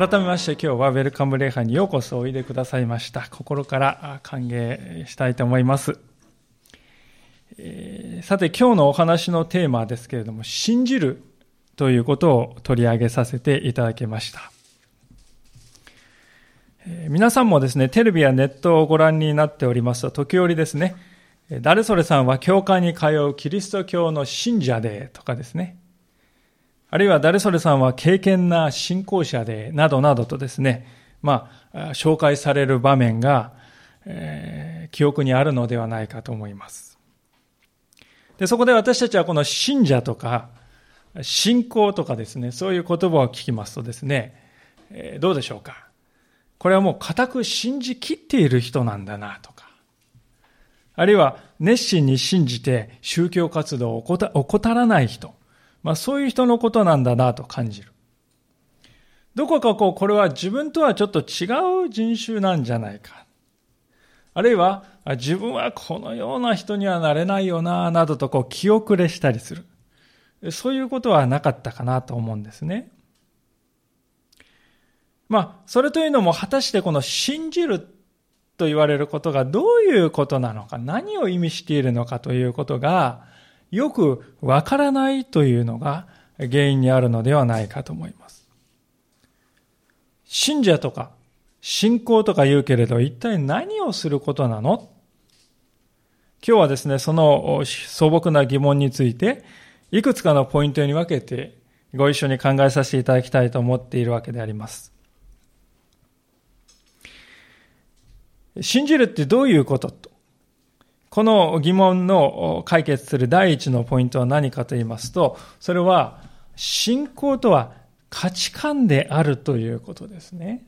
改めまして今日はウェルカム礼拝にようこそおいでくださいました。心から歓迎したいと思います。えー、さて今日のお話のテーマですけれども、信じるということを取り上げさせていただきました。えー、皆さんもですね、テレビやネットをご覧になっておりますと、時折ですね、誰それさんは教会に通うキリスト教の信者でとかですね、あるいは誰それさんは敬虔な信仰者で、などなどとですね、まあ、紹介される場面が、えー、記憶にあるのではないかと思います。で、そこで私たちはこの信者とか、信仰とかですね、そういう言葉を聞きますとですね、えー、どうでしょうか？これはもう固く信じきっている人なんだなとか、あるいは熱心に信じて宗教活動を怠らない人、まあそういう人のことなんだなと感じる。どこかこう、これは自分とはちょっと違う人種なんじゃないか。あるいは、自分はこのような人にはなれないよな、などとこう気遅れしたりする。そういうことはなかったかなと思うんですね。まあ、それというのも果たしてこの信じると言われることがどういうことなのか、何を意味しているのかということが、よくわからないというのが原因にあるのではないかと思います。信者とか信仰とか言うけれど一体何をすることなの？今日はですね、その素朴な疑問についていくつかのポイントに分けてご一緒に考えさせていただきたいと思っているわけであります。信じるってどういうこと？とこの疑問の解決する第一のポイントは何かと言いますと、それは信仰とは価値観であるということですね。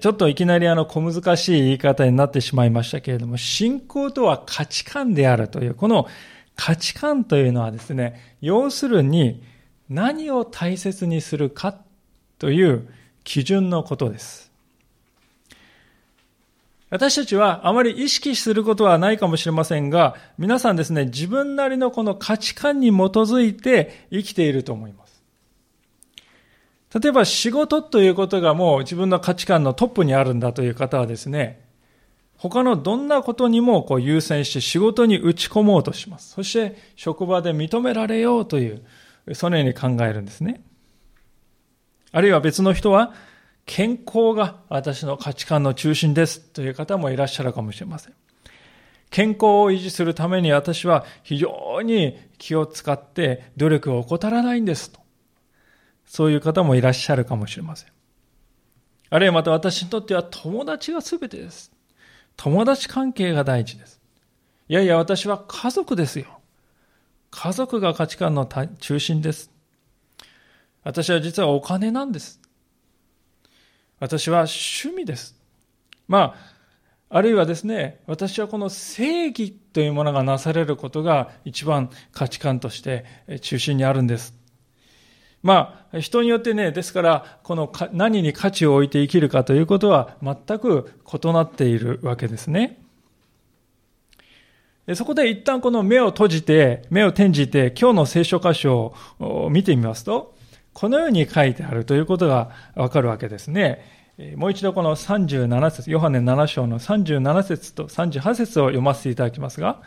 ちょっといきなりあの小難しい言い方になってしまいましたけれども、信仰とは価値観であるという、この価値観というのはですね、要するに何を大切にするかという基準のことです。私たちはあまり意識することはないかもしれませんが、皆さんですね、自分なりのこの価値観に基づいて生きていると思います。例えば仕事ということがもう自分の価値観のトップにあるんだという方はですね、他のどんなことにもこう優先して仕事に打ち込もうとします。そして職場で認められようという、そのように考えるんですね。あるいは別の人は健康が私の価値観の中心ですという方もいらっしゃるかもしれません。健康を維持するために私は非常に気を使って努力を怠らないんですと。そういう方もいらっしゃるかもしれません。あるいはまた私にとっては友達が全てです。友達関係が大事です。いやいや私は家族ですよ。家族が価値観の中心です。私は実はお金なんです。私は趣味です。まあ、あるいはですね、私はこの正義というものがなされることが一番価値観として中心にあるんです。まあ、人によってね、ですから、この何に価値を置いて生きるかということは全く異なっているわけですね。そこで一旦この目を閉じて、目を転じて、今日の聖書箇所を見てみますと、このように書いてあるということがわかるわけですね。もう一度この37節、ヨハネ7章の37節と38節を読ませていただきますが、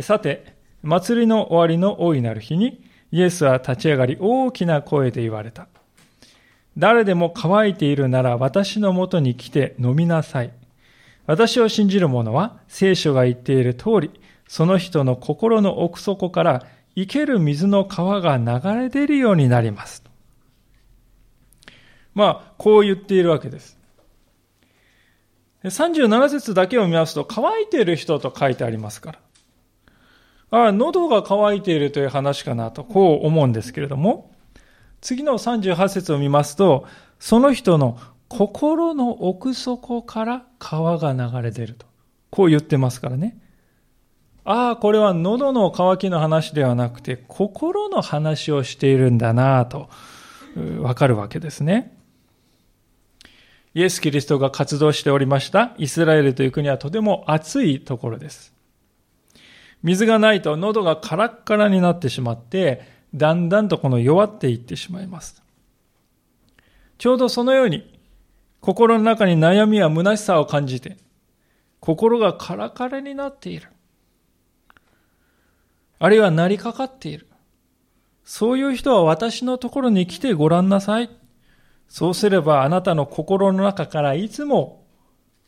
さて、祭りの終わりの大いなる日に、イエスは立ち上がり大きな声で言われた。誰でも乾いているなら私のもとに来て飲みなさい。私を信じる者は聖書が言っている通り、その人の心の奥底から生ける水の川が流れ出るようになります。まあ、こう言っているわけです。37節だけを見ますと、乾いている人と書いてありますから。あ、喉が乾いているという話かなと、こう思うんですけれども、次の38節を見ますと、その人の心の奥底から川が流れ出ると。こう言ってますからね。ああ、これは喉の渇きの話ではなくて、心の話をしているんだなと、わかるわけですね。イエス・キリストが活動しておりましたイスラエルという国はとても暑いところです。水がないと喉がカラッカラになってしまって、だんだんとこの弱っていってしまいます。ちょうどそのように、心の中に悩みや虚しさを感じて、心がカラカラになっている。あるいはなりかかっている。そういう人は私のところに来てごらんなさい。そうすればあなたの心の中からいつも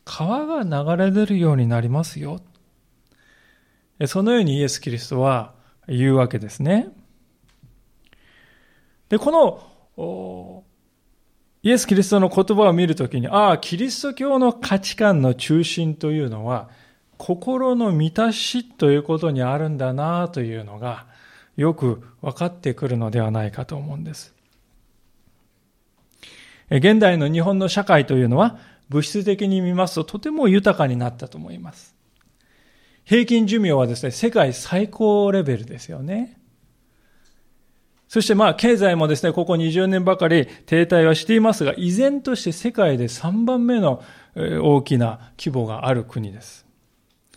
川が流れ出るようになりますよ。そのようにイエス・キリストは言うわけですね。で、この、イエス・キリストの言葉を見るときに、ああ、キリスト教の価値観の中心というのは、心の満たしということにあるんだなというのが、よく分かってくるのではないかと思うんです。現代の日本の社会というのは、物質的に見ますととても豊かになったと思います。平均寿命はですね、世界最高レベルですよね。そしてまあ経済もですね、ここ20年ばかり停滞はしていますが、依然として世界で3番目の大きな規模がある国です。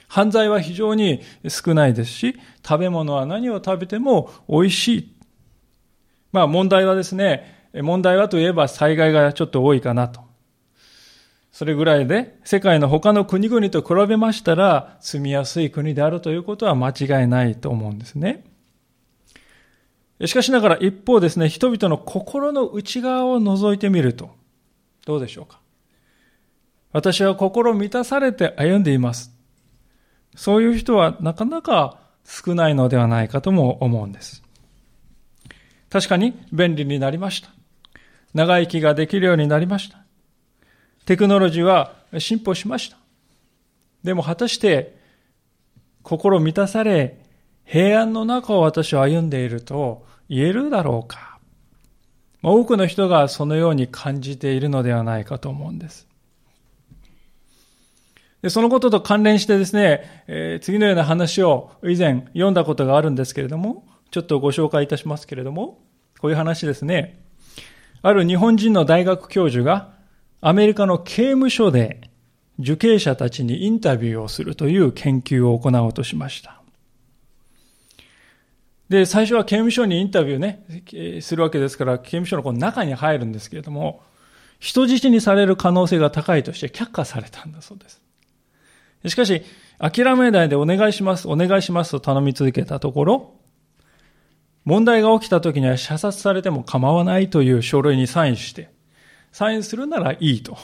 犯罪は非常に少ないですし、食べ物は何を食べても美味しい。まあ問題はですね、問題はといえば災害がちょっと多いかなと。それぐらいで、世界の他の国々と比べましたら、住みやすい国であるということは間違いないと思うんですね。しかしながら一方ですね、人々の心の内側を覗いてみると、どうでしょうか。私は心満たされて歩んでいます。そういう人はなかなか少ないのではないかとも思うんです。確かに便利になりました。長生きができるようになりました。テクノロジーは進歩しました。でも果たして心満たされ平安の中を私は歩んでいると言えるだろうか。多くの人がそのように感じているのではないかと思うんです。でそのことと関連してですね、えー、次のような話を以前読んだことがあるんですけれども、ちょっとご紹介いたしますけれども、こういう話ですね。ある日本人の大学教授がアメリカの刑務所で受刑者たちにインタビューをするという研究を行おうとしました。で、最初は刑務所にインタビューね、するわけですから、刑務所のこの中に入るんですけれども、人質にされる可能性が高いとして却下されたんだそうです。しかし、諦めないでお願いします、お願いしますと頼み続けたところ、問題が起きた時には射殺されても構わないという書類にサインして、サインするならいいと。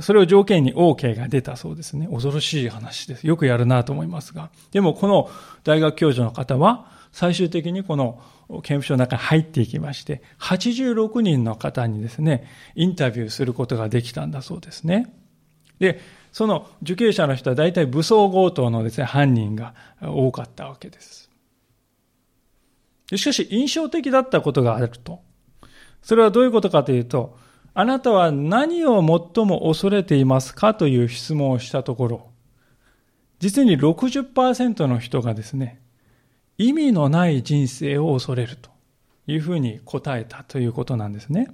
それを条件に OK が出たそうですね。恐ろしい話です。よくやるなと思いますが。でもこの大学教授の方は、最終的にこの刑務所の中に入っていきまして、86人の方にですね、インタビューすることができたんだそうですね。で、その受刑者の人は大体武装強盗のですね、犯人が多かったわけです。しかし、印象的だったことがあると。それはどういうことかというと、あなたは何を最も恐れていますかという質問をしたところ、実に60%の人がですね、意味のない人生を恐れるというふうに答えたということなんですね。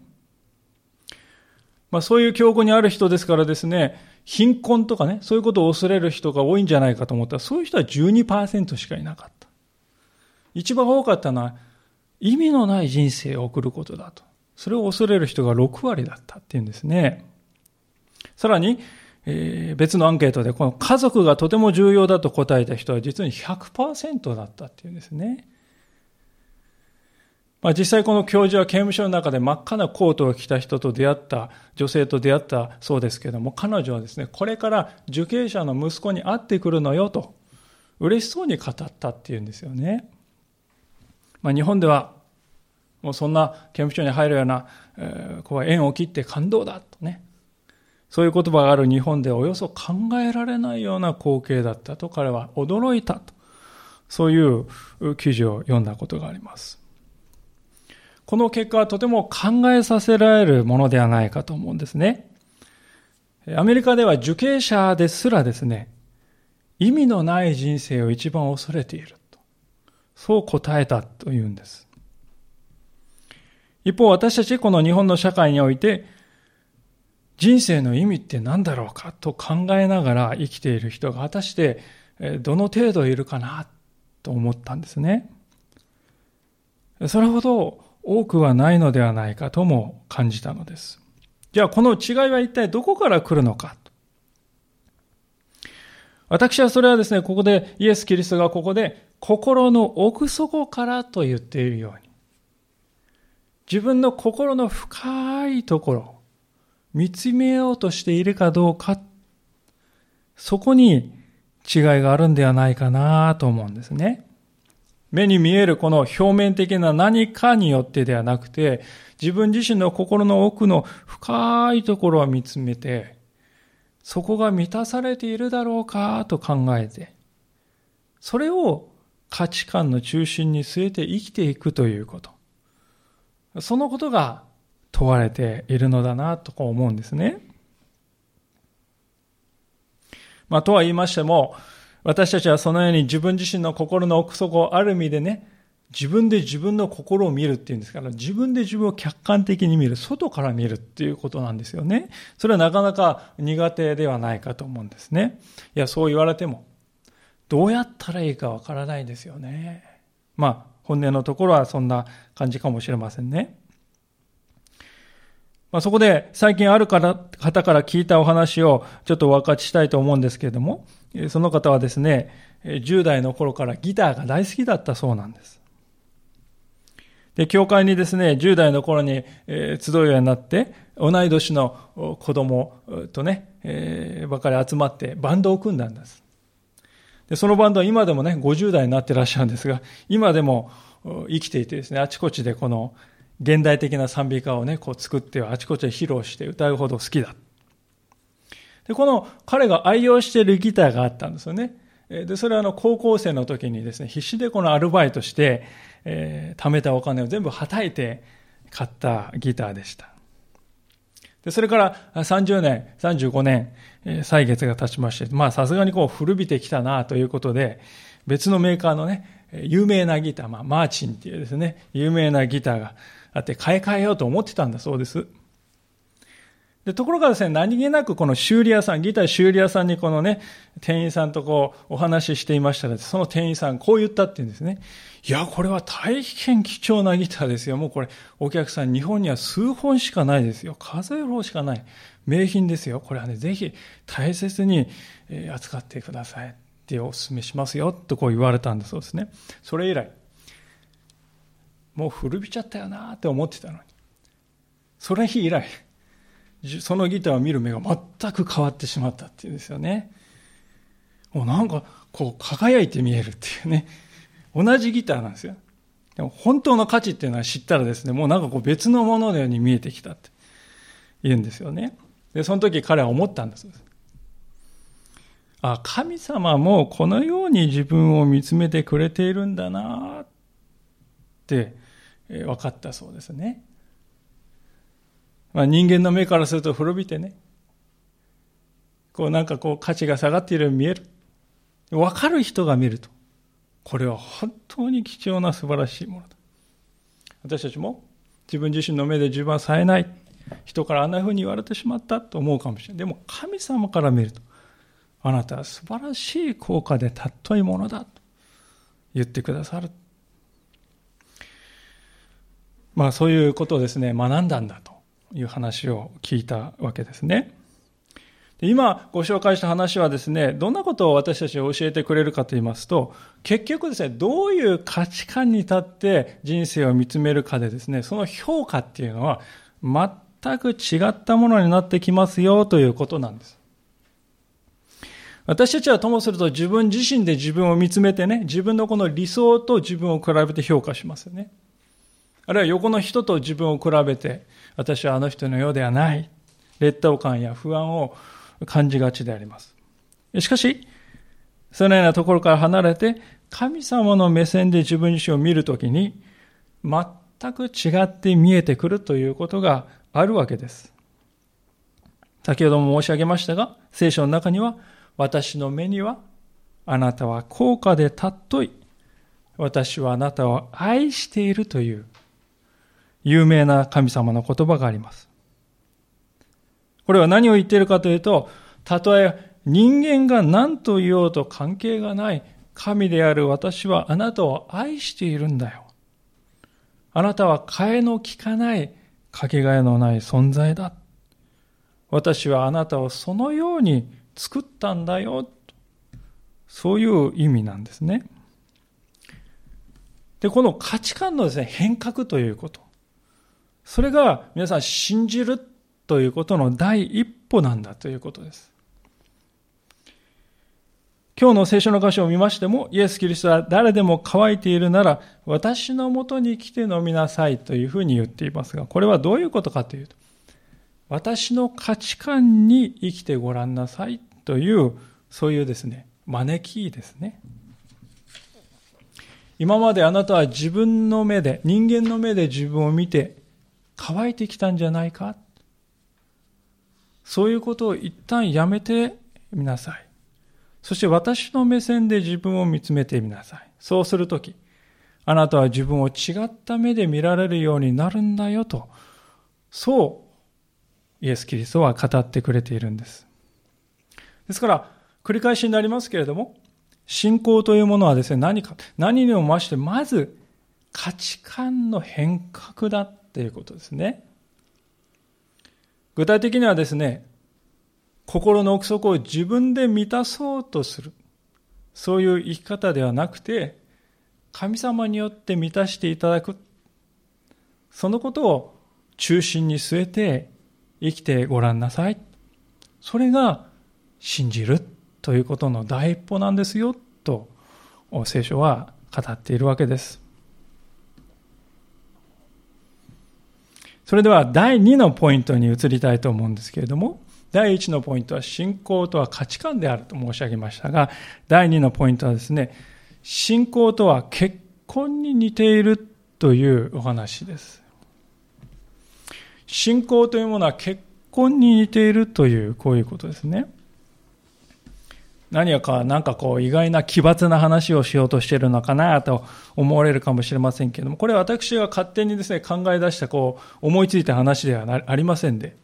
まあそういう境遇にある人ですからですね、貧困とかね、そういうことを恐れる人が多いんじゃないかと思ったら、そういう人は12%しかいなかった。一番多かったのは、意味のない人生を送ることだと。それを恐れる人が6割だったっていうんですね。さらに、えー、別のアンケートで、この家族がとても重要だと答えた人は実に100%だったっていうんですね。まあ、実際この教授は刑務所の中で真っ赤なコートを着た人と出会った、女性と出会ったそうですけども、彼女はですね、これから受刑者の息子に会ってくるのよと、嬉しそうに語ったっていうんですよね。まあ、日本ではもうそんな刑務所に入るような、えー、こう縁を切って感動だとね。そういう言葉がある日本でおよそ考えられないような光景だったと彼は驚いたと。そういう記事を読んだことがあります。この結果はとても考えさせられるものではないかと思うんですね。アメリカでは受刑者ですらですね、意味のない人生を一番恐れていると。そう答えたというんです。一方私たちこの日本の社会において人生の意味って何だろうかと考えながら生きている人が果たしてどの程度いるかなと思ったんですね。それほど多くはないのではないかとも感じたのです。じゃあこの違いは一体どこから来るのか私はそれはですね、ここでイエス・キリストがここで心の奥底からと言っているように、自分の心の深いところ、見つめようとしているかどうか、そこに違いがあるんではないかなと思うんですね。目に見えるこの表面的な何かによってではなくて、自分自身の心の奥の深いところを見つめて、そこが満たされているだろうかと考えて、それを価値観の中心に据えて生きていくということ。そのことが問われているのだなと思うんですね。まあ、とは言いましても、私たちはそのように自分自身の心の奥底をある意味でね、自分で自分の心を見るっていうんですから、自分で自分を客観的に見る、外から見るっていうことなんですよね。それはなかなか苦手ではないかと思うんですね。いや、そう言われても、どうやったらいいかわからないですよね。まあ、本音のところはそんな感じかもしれませんね。まあ、そこで最近ある方から聞いたお話をちょっとお分かちしたいと思うんですけれども、その方はですね、10代の頃からギターが大好きだったそうなんです。で、教会にですね、10代の頃に、集うようになって、同い年の子供とね、ばかり集まってバンドを組んだんです。で、そのバンドは今でもね、50代になってらっしゃるんですが、今でも生きていてですね、あちこちでこの現代的な賛美歌をね、こう作ってあちこちで披露して歌うほど好きだ。で、この彼が愛用しているギターがあったんですよね。で、それはあの高校生の時にですね、必死でこのアルバイトして、えー、貯めたお金を全部はたいて買ったギターでした。で、それから30年、35年、えー、歳月が経ちまして、まあさすがにこう古びてきたなということで、別のメーカーのね、有名なギター、まあマーチンっていうですね、有名なギターがあって買い替えようと思ってたんだそうです。で、ところがですね、何気なくこの修理屋さん、ギター修理屋さんにこのね、店員さんとこう、お話ししていましたら、その店員さんこう言ったって言うんですね。いや、これは大変貴重なギターですよ。もうこれ、お客さん、日本には数本しかないですよ。数える方しかない。名品ですよ。これはね、ぜひ大切に扱ってくださいってお勧めしますよ。とこう言われたんだそうですね。それ以来、もう古びちゃったよなって思ってたのに。それ以来、そのギターを見る目が全く変わってしまったっていうんですよね。もうなんか、こう輝いて見えるっていうね。同じギターなんですよ。でも本当の価値っていうのは知ったらですね、もうなんかこう別のもののように見えてきたって言うんですよね。で、その時彼は思ったんです。あ、神様もこのように自分を見つめてくれているんだなって分かったそうですね。まあ、人間の目からすると滅びてね、こうなんかこう価値が下がっているように見える。わかる人が見ると、これは本当に貴重な素晴らしいものだ。私たちも自分自身の目で自分は冴えない。人からあんな風に言われてしまったと思うかもしれない。でも神様から見ると、あなたは素晴らしい効果で尊いものだと言ってくださる。まあそういうことをですね、学んだんだと。いう話を聞いたわけですね。で今ご紹介した話はですね、どんなことを私たちに教えてくれるかと言いますと、結局ですね、どういう価値観に立って人生を見つめるかでですね、その評価っていうのは全く違ったものになってきますよということなんです。私たちはともすると自分自身で自分を見つめてね、自分のこの理想と自分を比べて評価しますよね。あるいは横の人と自分を比べて、私はあの人のようではない。劣等感や不安を感じがちであります。しかし、そのようなところから離れて、神様の目線で自分自身を見るときに、全く違って見えてくるということがあるわけです。先ほども申し上げましたが、聖書の中には、私の目には、あなたは高価で尊い。私はあなたを愛しているという有名な神様の言葉があります。これは何を言っているかというと、たとえ人間が何と言おうと関係がない神である私はあなたを愛しているんだよ。あなたは替えの利かないかけがえのない存在だ。私はあなたをそのように作ったんだよ。そういう意味なんですね。で、この価値観のですね、変革ということ。それが皆さん信じるということの第一歩なんだということです。今日の聖書の箇所を見ましても、イエス・キリストは誰でも乾いているなら、私のもとに来て飲みなさいというふうに言っていますが、これはどういうことかというと、私の価値観に生きてごらんなさいという、そういうですね、招きですね。今まであなたは自分の目で、人間の目で自分を見て乾いてきたんじゃないか？そういうことを一旦やめてみなさい。そして私の目線で自分を見つめてみなさい。そうするとき、あなたは自分を違った目で見られるようになるんだよと、そうイエス・キリストは語ってくれているんです。ですから、繰り返しになりますけれども、信仰というものはですね、何か、何にも増して、まず価値観の変革だっていうことですね。具体的にはですね、心の奥底を自分で満たそうとする。そういう生き方ではなくて、神様によって満たしていただく。そのことを中心に据えて生きてごらんなさい。それが信じるということの第一歩なんですよ、と聖書は語っているわけです。それでは第2のポイントに移りたいと思うんですけれども、第1のポイントは信仰とは価値観であると申し上げましたが、第2のポイントはですね、信仰とは結婚に似ているというお話です。信仰というものは結婚に似ているという、こういうことですね。何か、なんかこう、意外な奇抜な話をしようとしているのかなと思われるかもしれませんけれども、これは私が勝手にですね、考え出した、こう、思いついた話ではありませんで、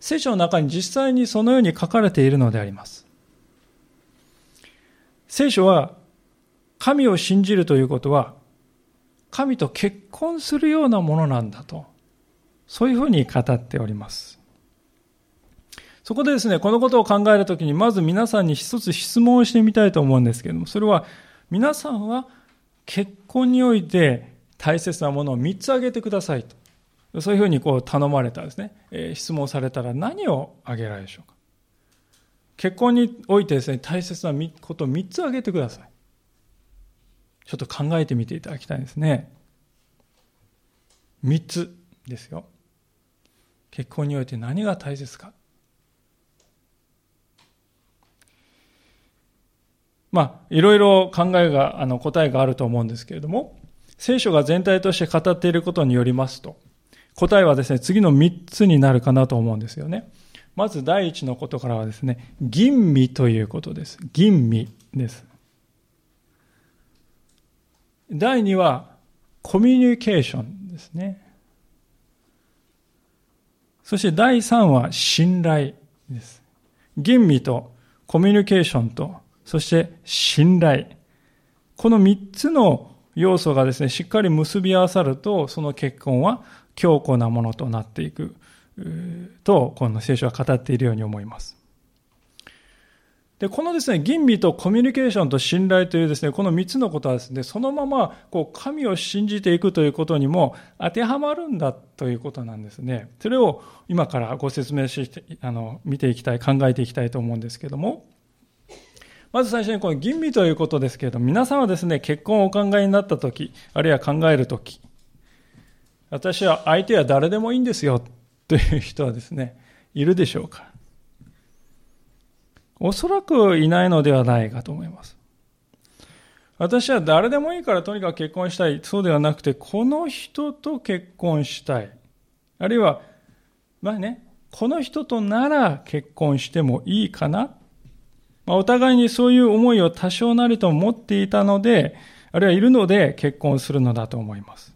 聖書の中に実際にそのように書かれているのであります。聖書は神を信じるということは神と結婚するようなものなんだと、そういうふうに語っております。そこでですね、このことを考えるときに、まず皆さんに一つ質問をしてみたいと思うんですけれども、それは、皆さんは結婚において大切なものを3つ挙げてくださいと。そういうふうにこう頼まれたですね、えー、質問されたら何をあげられるでしょうか。結婚においてですね、大切なことを3つ挙げてください。ちょっと考えてみていただきたいですね。3つですよ。結婚において何が大切か。まあ、いろいろ考えが、あの、答えがあると思うんですけれども、聖書が全体として語っていることによりますと、答えはですね、次の3つになるかなと思うんですよね。まず第一のことからはですね、吟味ということです。吟味です。第2は、コミュニケーションですね。そして第3は、信頼です。吟味とコミュニケーションと、そして信頼。この3つの要素がですね、しっかり結び合わさると、その結婚は強固なものとなっていくと、この聖書は語っているように思います。で、このですね、吟味とコミュニケーションと信頼というですね、この3つのことはですね、そのまま、こう、神を信じていくということにも当てはまるんだということなんですね。それを今からご説明して、あの、見ていきたい、考えていきたいと思うんですけども、まず最初にこの吟味ということですけれども、皆さんはですね、結婚をお考えになったとき、あるいは考えるとき、私は相手は誰でもいいんですよという人はですね、いるでしょうかおそらくいないのではないかと思います。私は誰でもいいからとにかく結婚したい。そうではなくて、この人と結婚したい。あるいは、まあね、この人となら結婚してもいいかな。まあ、お互いにそういう思いを多少なりと持っていたので、あるいはいるので結婚するのだと思います。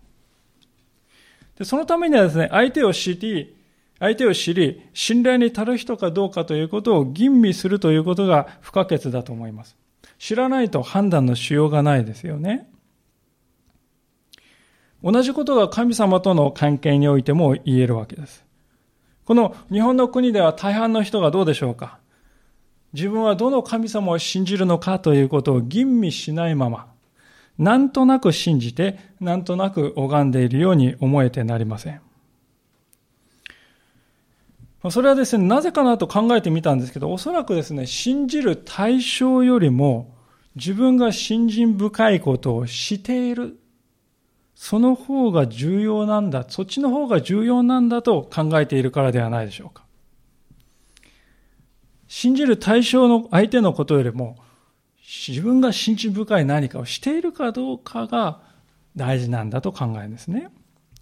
でそのためにはですね、相手を知り、相手を知り、信頼に足る人かどうかということを吟味するということが不可欠だと思います。知らないと判断のしようがないですよね。同じことが神様との関係においても言えるわけです。この日本の国では大半の人がどうでしょうか？自分はどの神様を信じるのかということを吟味しないまま、なんとなく信じて、なんとなく拝んでいるように思えてなりません。それはですね、なぜかなと考えてみたんですけど、おそらくですね、信じる対象よりも、自分が信心深いことをしている。その方が重要なんだ。そっちの方が重要なんだと考えているからではないでしょうか。信じる対象の相手のことよりも、自分が信心深い何かをしているかどうかが大事なんだと考えるんですね。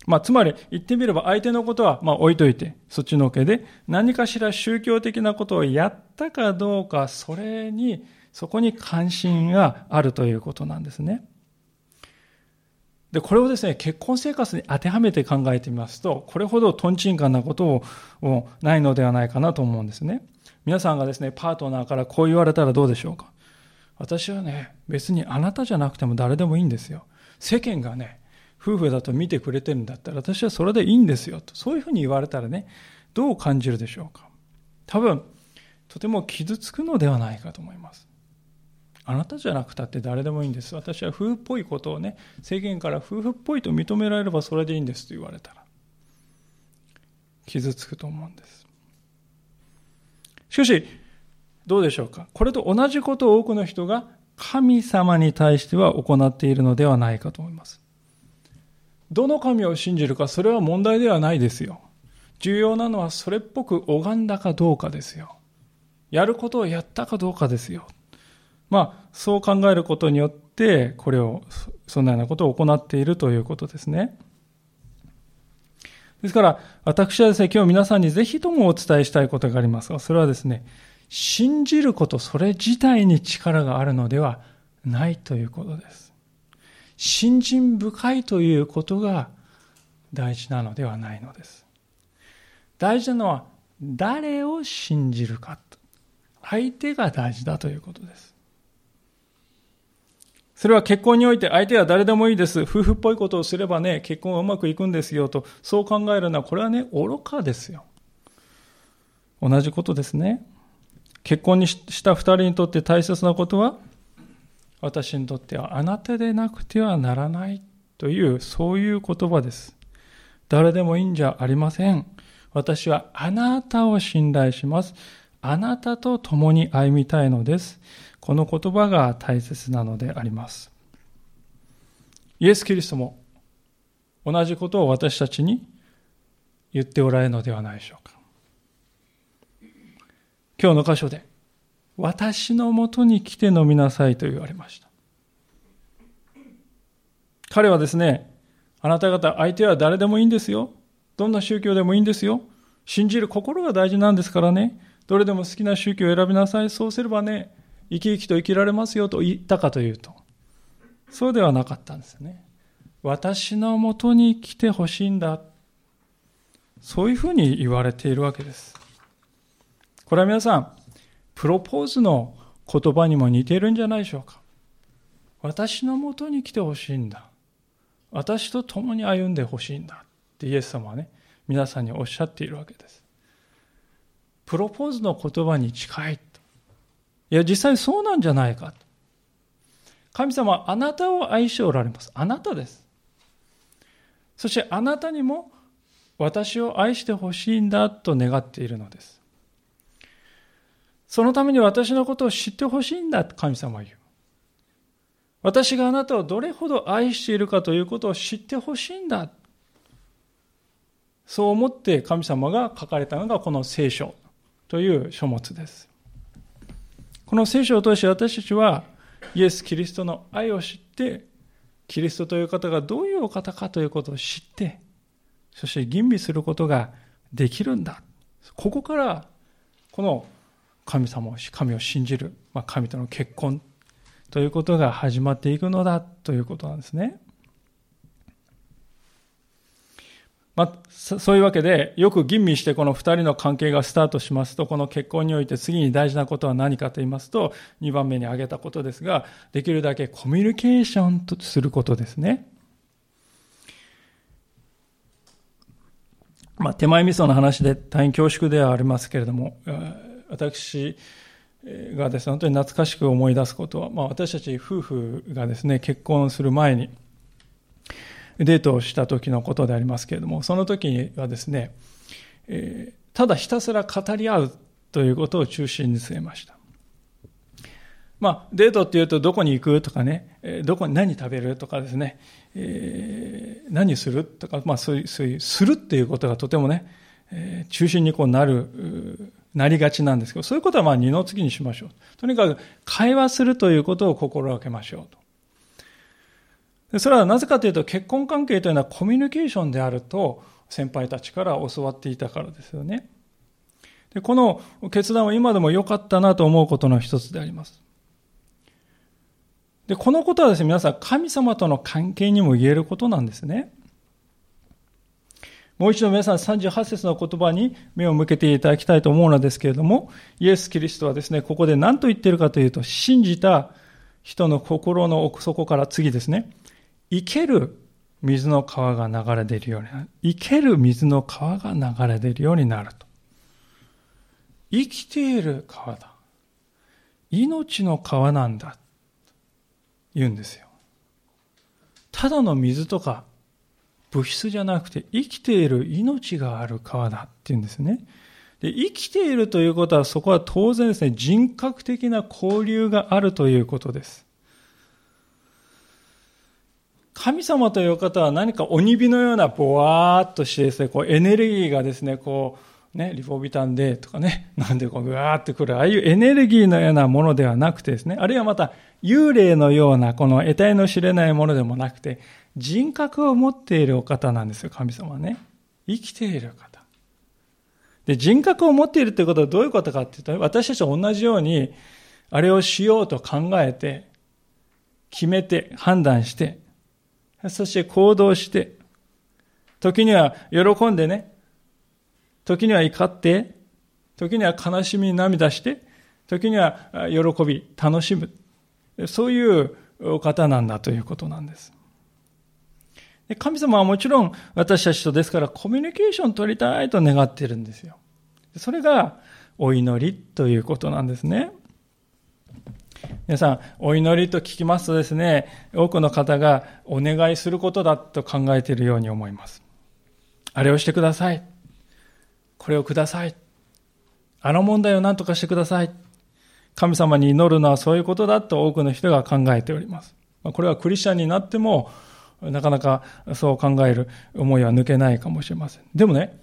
まあ、つまり言ってみれば相手のことはまあ置いといて、そっちのけで何かしら宗教的なことをやったかどうか、それに、そこに関心があるということなんですね。で、これをですね、結婚生活に当てはめて考えてみますと、これほどトンチンカンなことをないのではないかなと思うんですね。皆さんがですね、パートナーからこう言われたらどうでしょうか？私はね、別にあなたじゃなくても誰でもいいんですよ。世間がね、夫婦だと見てくれてるんだったら私はそれでいいんですよとそういうふうに言われたらねどう感じるでしょうか？多分とても傷つくのではないかと思いますあなたじゃなくたって誰でもいいんです私は夫婦っぽいことをね世間から夫婦っぽいと認められればそれでいいんですと言われたら傷つくと思うんですしかしどうでしょうか？これと同じことを多くの人が神様に対しては行っているのではないかと思いますどの神を信じるか、それは問題ではないですよ。重要なのはそれっぽく拝んだかどうかですよ。やることをやったかどうかですよ。まあ、そう考えることによって、これを、そんなようなことを行っているということですね。ですから、私はですね、今日皆さんにぜひともお伝えしたいことがありますが、それはですね、信じること、それ自体に力があるのではないということです。信心深いということが大事なのではないのです。大事なのは誰を信じるか。相手が大事だということです。それは結婚において相手は誰でもいいです。夫婦っぽいことをすればね、結婚はうまくいくんですよと、そう考えるのは、これはね、愚かですよ。同じことですね。結婚にした二人にとって大切なことは、私にとってはあなたでなくてはならないというそういう言葉です。誰でもいいんじゃありません。私はあなたを信頼します。あなたと共に歩みたいのです。この言葉が大切なのであります。イエス・キリストも同じことを私たちに言っておられるのではないでしょうか。今日の箇所で私のもとに来て飲みなさいと言われました。彼はですね、あなた方、相手は誰でもいいんですよ。どんな宗教でもいいんですよ。信じる心が大事なんですからね。どれでも好きな宗教を選びなさい。そうすればね、生き生きと生きられますよと言ったかというと、そうではなかったんですね。私のもとに来てほしいんだ。そういうふうに言われているわけです。これは皆さん、プロポーズの言葉にも似ているんじゃないでしょうか。私のもとに来てほしいんだ。私と共に歩んでほしいんだ。ってイエス様はね、皆さんにおっしゃっているわけです。プロポーズの言葉に近い。いや、実際そうなんじゃないか。神様はあなたを愛しておられます。あなたです。そしてあなたにも私を愛してほしいんだと願っているのです。そのために私のことを知ってほしいんだと神様は言う。私があなたをどれほど愛しているかということを知ってほしいんだ。そう思って神様が書かれたのがこの聖書という書物です。この聖書を通して私たちはイエス・キリストの愛を知って、キリストという方がどういうお方かということを知って、そして吟味することができるんだ。ここからこの神様を、神を信じる、まあ、神との結婚ということが始まっていくのだということなんですね。まあ、そういうわけで、よく吟味してこの二人の関係がスタートしますと、この結婚において次に大事なことは何かと言いますと、2番目に挙げたことですが、できるだけコミュニケーションとすることですね。まあ、手前味噌の話で大変恐縮ではありますけれども、私がですね、本当に懐かしく思い出すことは、まあ、私たち夫婦がですね、結婚する前に、デートをした時のことでありますけれども、その時はですね、えー、ただひたすら語り合うということを中心に据えました。まあ、デートっていうとどこに行くとかね、どこに何食べるとかですね、えー、何するとか、まあそういう、そういう、するっていうことがとてもね、えー、中心にこうなる、なりがちなんですけど、そういうことはまあ二の次にしましょう。とにかく会話するということを心がけましょうと。それはなぜかというと結婚関係というのはコミュニケーションであると先輩たちから教わっていたからですよね。でこの決断は今でも良かったなと思うことの一つであります。で、このことはですね、皆さん神様との関係にも言えることなんですね。もう一度皆さん38節の言葉に目を向けていただきたいと思うのですけれども、イエス・キリストはですね、ここで何と言ってるかというと、信じた人の心の奥底から次ですね、生ける水の川が流れ出るようになる。生ける水の川が流れ出るようになると。生きている川だ。命の川なんだ。言うんですよ。ただの水とか物質じゃなくて生きている命がある川だって言うんですね。で生きているということはそこは当然ですね、人格的な交流があるということです。神様という方は何か鬼火のようなぼわーっとしてですね、こうエネルギーがですね、こう、ね、リポビタンでとかね、なんでこうぐわーってくる、ああいうエネルギーのようなものではなくてですね、あるいはまた幽霊のようなこの得体の知れないものでもなくて、人格を持っているお方なんですよ、神様はね。生きている方。で、人格を持っているということはどういうことかっていうと、私たちは同じように、あれをしようと考えて、決めて、判断して、そして行動して、時には喜んでね、時には怒って、時には悲しみに涙して、時には喜び、楽しむ。そういうお方なんだということなんです。神様はもちろん私たちとですからコミュニケーション取りたいと願っているんですよ。それがお祈りということなんですね。皆さん、お祈りと聞きますとですね、多くの方がお願いすることだと考えているように思います。あれをしてください。これをください。あの問題を何とかしてください。神様に祈るのはそういうことだと多くの人が考えております。これはクリスチャンになっても、なかなかそう考える思いは抜けないかもしれません。でもね、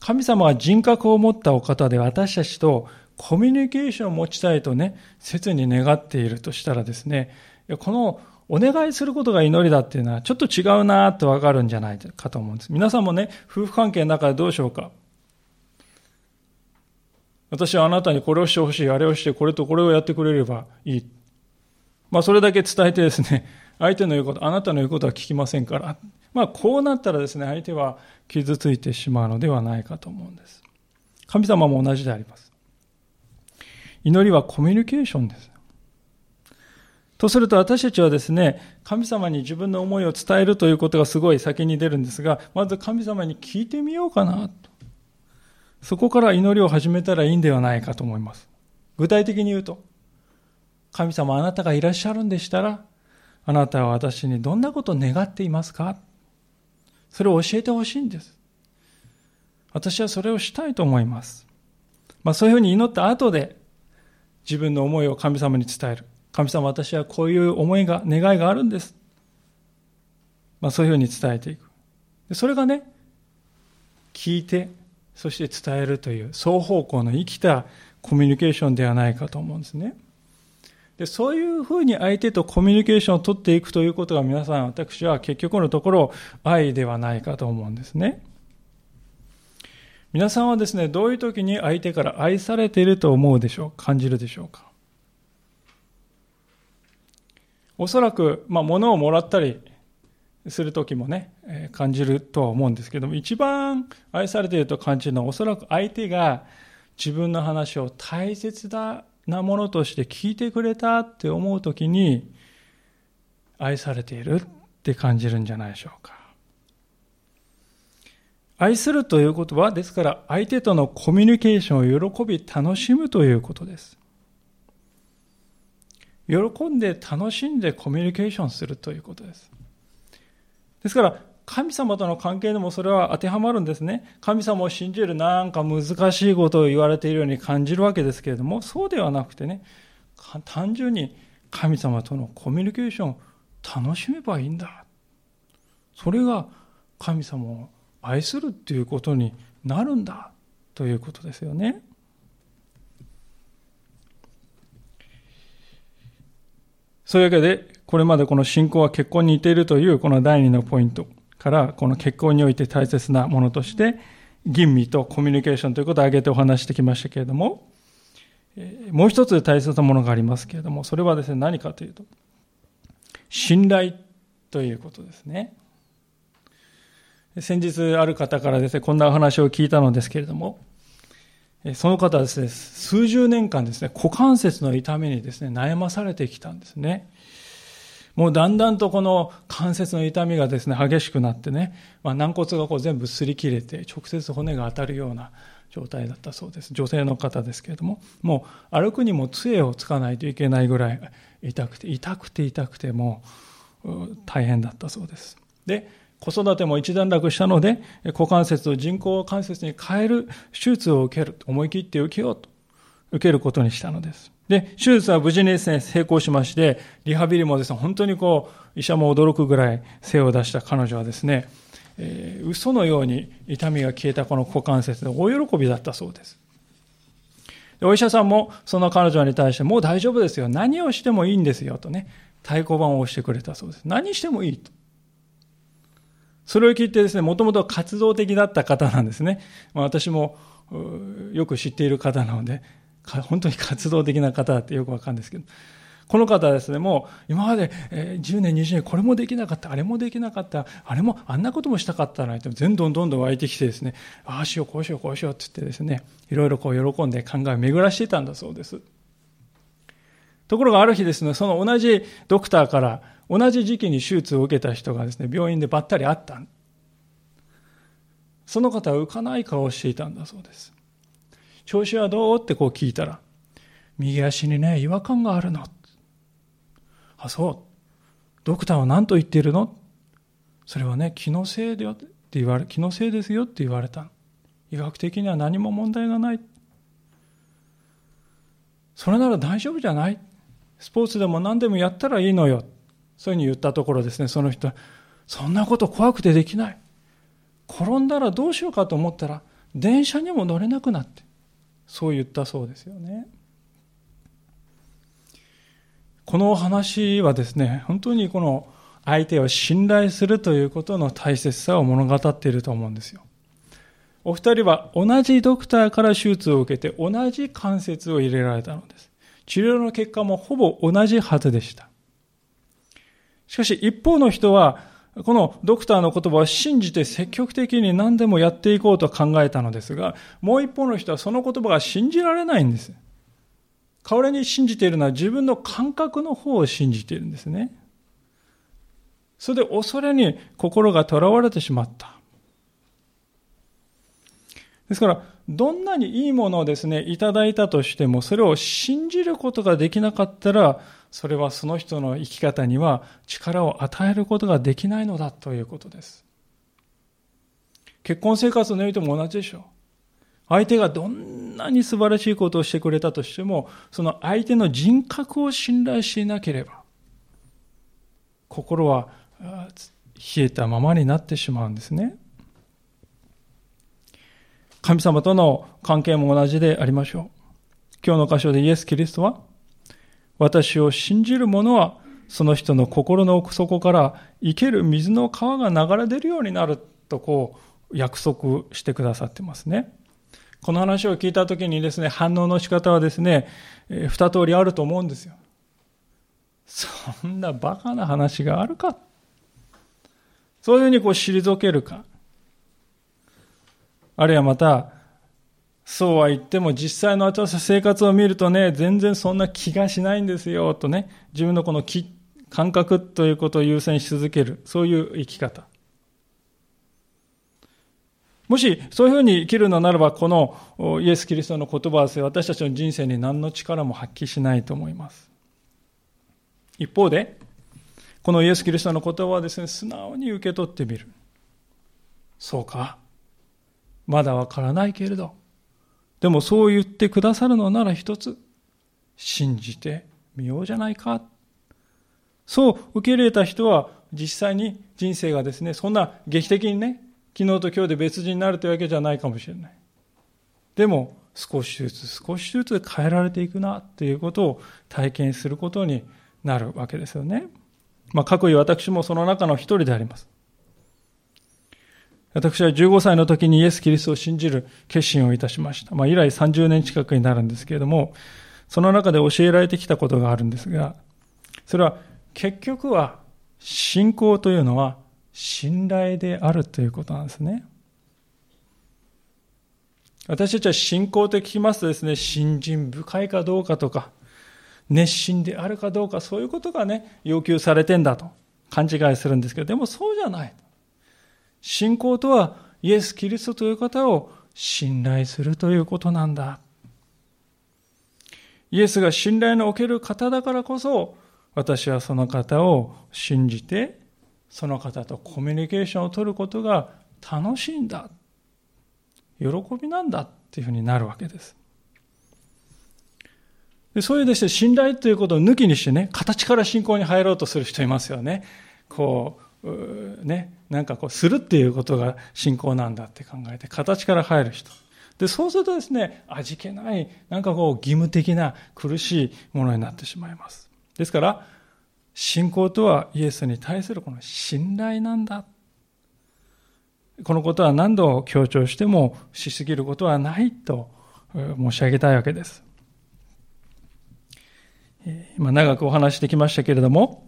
神様は人格を持ったお方で私たちとコミュニケーションを持ちたいとね、切に願っているとしたらですね、このお願いすることが祈りだっていうのはちょっと違うなとわかるんじゃないかと思うんです。皆さんもね、夫婦関係の中でどうしようか？私はあなたにこれをしてほしい、あれをして、これとこれをやってくれればいい。まあ、それだけ伝えてですね、相手の言うこと、あなたの言うことは聞きませんから。まあ、こうなったらですね、相手は傷ついてしまうのではないかと思うんです。神様も同じであります。祈りはコミュニケーションです。とすると私たちはですね、神様に自分の思いを伝えるということがすごい先に出るんですが、まず神様に聞いてみようかなと。そこから祈りを始めたらいいんではないかと思います。具体的に言うと、神様あなたがいらっしゃるんでしたら、あなたは私にどんなことを願っていますか？それを教えてほしいんです。私はそれをしたいと思います。まあそういうふうに祈った後で自分の思いを神様に伝える。神様私はこういう思いが、願いがあるんです。まあそういうふうに伝えていく。でそれがね、聞いてそして伝えるという双方向の生きたコミュニケーションではないかと思うんですね。でそういうふうに相手とコミュニケーションを取っていくということが皆さん、私は結局のところ愛ではないかと思うんですね。皆さんはですね、どういう時に相手から愛されていると思うでしょう感じるでしょうか？おそらく、まあ、物をもらったり、する時もね、え感じるとは思うんですけども、一番愛されていると感じるのは、おそらく相手が自分の話を大切だなものとして聞いてくれたって思う時に、愛されているって感じるんじゃないでしょうか。愛するということは、ですから相手とのコミュニケーションを喜び楽しむということです。喜んで楽しんでコミュニケーションするということです。ですから、神様との関係でもそれは当てはまるんですね。神様を信じるなんか難しいことを言われているように感じるわけですけれども、そうではなくてね、単純に神様とのコミュニケーションを楽しめばいいんだ。それが神様を愛するっていうことになるんだということですよね。そういうわけで、これまでこの信仰は結婚に似ているというこの第二のポイントから、この結婚において大切なものとして、吟味とコミュニケーションということを挙げてお話してきましたけれども、もう一つ大切なものがありますけれども、それはですね、何かというと、信頼ということですね。先日ある方からですね、こんなお話を聞いたのですけれども、その方はですね、数十年間ですね、股関節の痛みにですね、悩まされてきたんですね。もうだんだんとこの関節の痛みがですね、激しくなってね、まあ、軟骨がこう全部擦り切れて、直接骨が当たるような状態だったそうです。女性の方ですけれども、もう歩くにも杖をつかないといけないぐらい痛くて、痛くて痛くてもう大変だったそうです。で、子育ても一段落したので、股関節を人工関節に変える手術を受ける。思い切って受けようと。受けることにしたのです。で、手術は無事にですね、成功しまして、リハビリもですね、本当にこう、医者も驚くぐらい精を出した彼女はですね、えー、嘘のように痛みが消えたこの股関節で大喜びだったそうです。でお医者さんもその彼女に対して、もう大丈夫ですよ。何をしてもいいんですよ。とね、太鼓判を押してくれたそうです。何してもいいと。それを聞いてですね、もともと活動的だった方なんですね。まあ、私もよく知っている方なので、本当に 活動的な方だってよくわかるんですけど、この方はですね、もう今まで10年、20年、これもできなかった、あれもできなかった、あれも、あんなこともしたかったなって、全どんどんどん湧いてきてですね、ああしよう、こうしよう、こうしようって言ってですね、いろいろこう喜んで考えを巡らしていたんだそうです。ところがある日ですね、その同じドクターから同じ時期に手術を受けた人がですね、病院でばったり会った。その方は浮かない顔をしていたんだそうです。調子はどう？ってこう聞いたら、右足にね、違和感があるの。あ、そう。ドクターは何と言っているのそれはね、気のせいだよって言われ、気のせいですよって言われた。医学的には何も問題がない。それなら大丈夫じゃないスポーツでも何でもやったらいいのよ。そういうふうに言ったところですね、その人は、そんなこと怖くてできない。転んだらどうしようかと思ったら、電車にも乗れなくなって。そう言ったそうですよね。この話はですね、本当にこの相手を信頼するということの大切さを物語っていると思うんですよ。お二人は同じドクターから手術を受けて同じ関節を入れられたのです。治療の結果もほぼ同じはずでした。しかし一方の人は、このドクターの言葉を信じて積極的に何でもやっていこうと考えたのですが、もう一方の人はその言葉が信じられないんです。代わりに信じているのは自分の感覚の方を信じているんですね。それで恐れに心が囚われてしまった。ですから、どんなにいいものをですね、いただいたとしても、それを信じることができなかったら、それはその人の生き方には力を与えることができないのだということです。結婚生活においても同じでしょう。相手がどんなに素晴らしいことをしてくれたとしても、その相手の人格を信頼していなければ、心は冷えたままになってしまうんですね。神様との関係も同じでありましょう。今日の箇所でイエス・キリストは、私を信じる者は、その人の心の奥底から生ける水の川が流れ出るようになるとこう約束してくださってますね。この話を聞いたときにですね、反応の仕方はですね、二通りあると思うんですよ。そんなバカな話があるか。そういうふうにこう退けるか。あるいはまた、そうは言っても実際の私生活を見るとね、全然そんな気がしないんですよ、とね、自分のこの気、感覚ということを優先し続ける、そういう生き方。もしそういうふうに生きるのならば、このイエス・キリストの言葉は私たちの人生に何の力も発揮しないと思います。一方で、このイエス・キリストの言葉はですね、素直に受け取ってみる。そうか。まだわからないけれど、でもそう言ってくださるのなら一つ、信じてみようじゃないか。そう受け入れた人は実際に人生がですね、そんな劇的にね、昨日と今日で別人になるというわけじゃないかもしれない。でも、少しずつ少しずつ変えられていくなということを体験することになるわけですよね。まあ、過去に私もその中の一人であります。私は15歳の時にイエス・キリストを信じる決心をいたしました。まあ、以来30年近くになるんですけれども、その中で教えられてきたことがあるんですが、それは結局は信仰というのは信頼であるということなんですね。私たちは信仰と聞きますとですね、信心深いかどうかとか、熱心であるかどうか、そういうことがね、要求されてんだと勘違いするんですけど、でもそうじゃない。信仰とは、イエス・キリストという方を信頼するということなんだ。イエスが信頼のおける方だからこそ、私はその方を信じて、その方とコミュニケーションを取ることが楽しいんだ。喜びなんだっていうふうになるわけです。でそういうですね、信頼ということを抜きにしてね、形から信仰に入ろうとする人いますよね。こう、ね、なんかこう、するっていうことが信仰なんだって考えて、形から入る人。で、そうするとですね、味気ない、なんかこう、義務的な苦しいものになってしまいます。ですから、信仰とはイエスに対するこの信頼なんだ。このことは何度強調してもしすぎることはないと申し上げたいわけです。今長くお話してきましたけれども、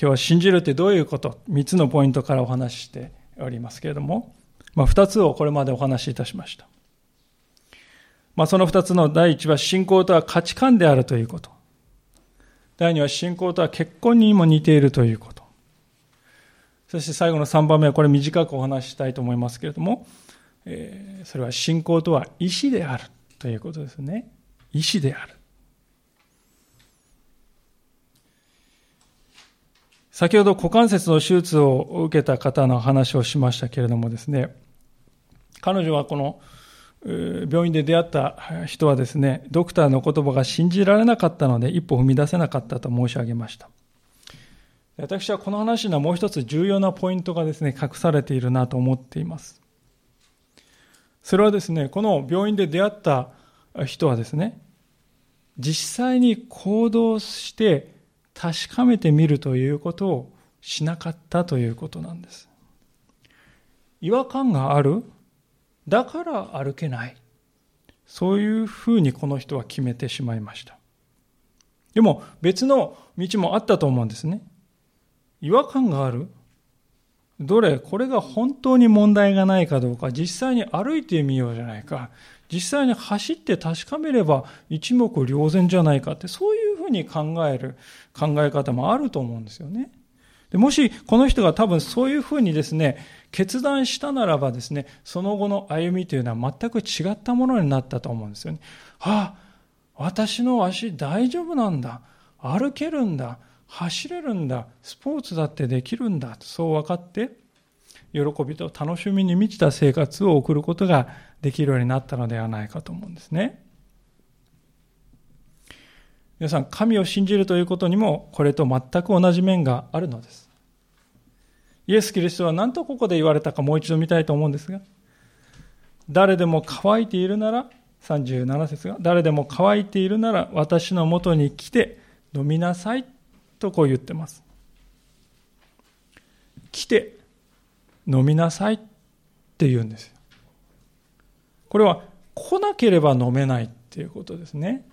今日は信じるってどういうこと？三つのポイントからお話ししておりますけれども、まあ、二つをこれまでお話しいたしました。まあ、その二つの第一は信仰とは価値観であるということ。第二は信仰とは結婚にも似ているということ。そして最後の三番目はこれ短くお話ししたいと思いますけれども、えー、それは信仰とは意志であるということですね。意志である。先ほど股関節の手術を受けた方の話をしましたけれどもですね、彼女はこの病院で出会った人はですね、ドクターの言葉が信じられなかったので一歩踏み出せなかったと申し上げました。私はこの話にはもう一つ重要なポイントがですね、隠されているなと思っています。それはですね、この病院で出会った人はですね、実際に行動して確かめてみるということをしなかったということなんです。違和感がある？だから歩けない？そういうふうにこの人は決めてしまいました。でも別の道もあったと思うんですね。違和感がある？どれ？これが本当に問題がないかどうか、実際に歩いてみようじゃないか？実際に走って確かめれば一目瞭然じゃないかって、そういうに考える考え方もあると思うんですよね。でもしこの人が多分そういうふうにですね、決断したならばですね、その後の歩みというのは全く違ったものになったと思うんですよね。ああ、私の足大丈夫なんだ。歩けるんだ。走れるんだ。スポーツだってできるんだ。そう分かって、喜びと楽しみに満ちた生活を送ることができるようになったのではないかと思うんですね。皆さん、神を信じるということにも、これと全く同じ面があるのです。イエス・キリストは何とここで言われたかもう一度見たいと思うんですが、誰でも乾いているなら、37節が、誰でも乾いているなら、私のもとに来て飲みなさいとこう言ってます。来て飲みなさいって言うんです。これは来なければ飲めないっていうことですね。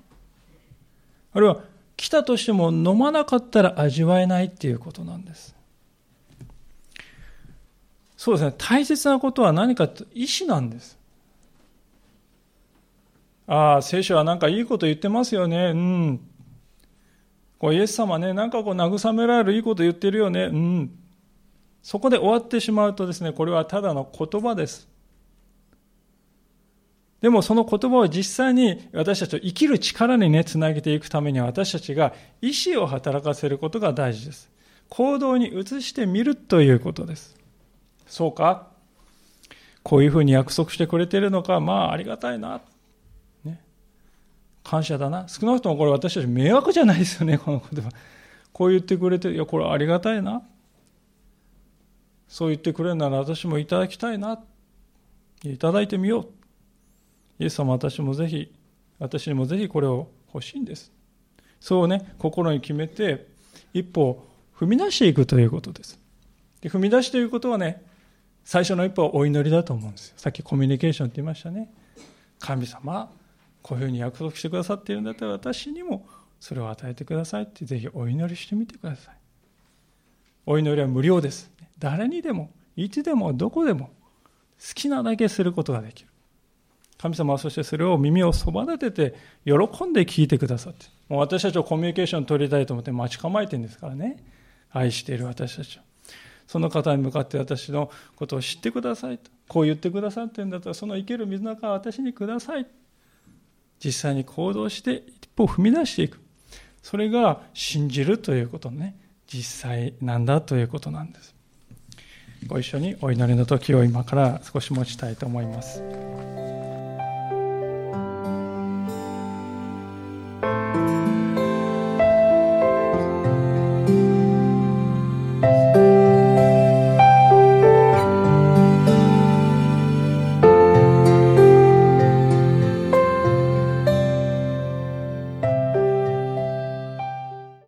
あるいは来たとしても飲まなかったら味わえないっていうことなんです。そうですね、大切なことは何かと意志なんです。ああ、聖書はなんかいいこと言ってますよね。うん。こうイエス様ね、なんかこう慰められるいいこと言ってるよね。うん。そこで終わってしまうとですね、これはただの言葉です。でもその言葉を実際に私たちを生きる力にね、つなげていくためには私たちが意志を働かせることが大事です。行動に移してみるということです。そうか？こういうふうに約束してくれているのか、まあありがたいな。ね。感謝だな。少なくともこれ私たち迷惑じゃないですよね、この言葉。こう言ってくれて、いや、これありがたいな。そう言ってくれるなら私もいただきたいな。いただいてみよう。イエス様私もぜひ、私にもぜひこれを欲しいんです。そうね、心に決めて、一歩踏み出していくということです。で踏み出しということはね、最初の一歩はお祈りだと思うんですよ。さっきコミュニケーションって言いましたね。神様、こういうふうに約束してくださっているんだったら私にもそれを与えてくださいってぜひお祈りしてみてください。お祈りは無料です。誰にでも、いつでも、どこでも、好きなだけすることができる。神様はそしてそれを耳をそば立てて、喜んで聞いてくださって。もう私たちはコミュニケーション取りたいと思って待ち構えてるんですからね。愛している私たちは。その方に向かって私のことを知ってくださいと。こう言ってくださってるんだったら、その生ける水の中は私にください。実際に行動して一歩踏み出していく。それが信じるということね、実際なんだということなんです。ご一緒にお祈りの時を今から少し持ちたいと思います。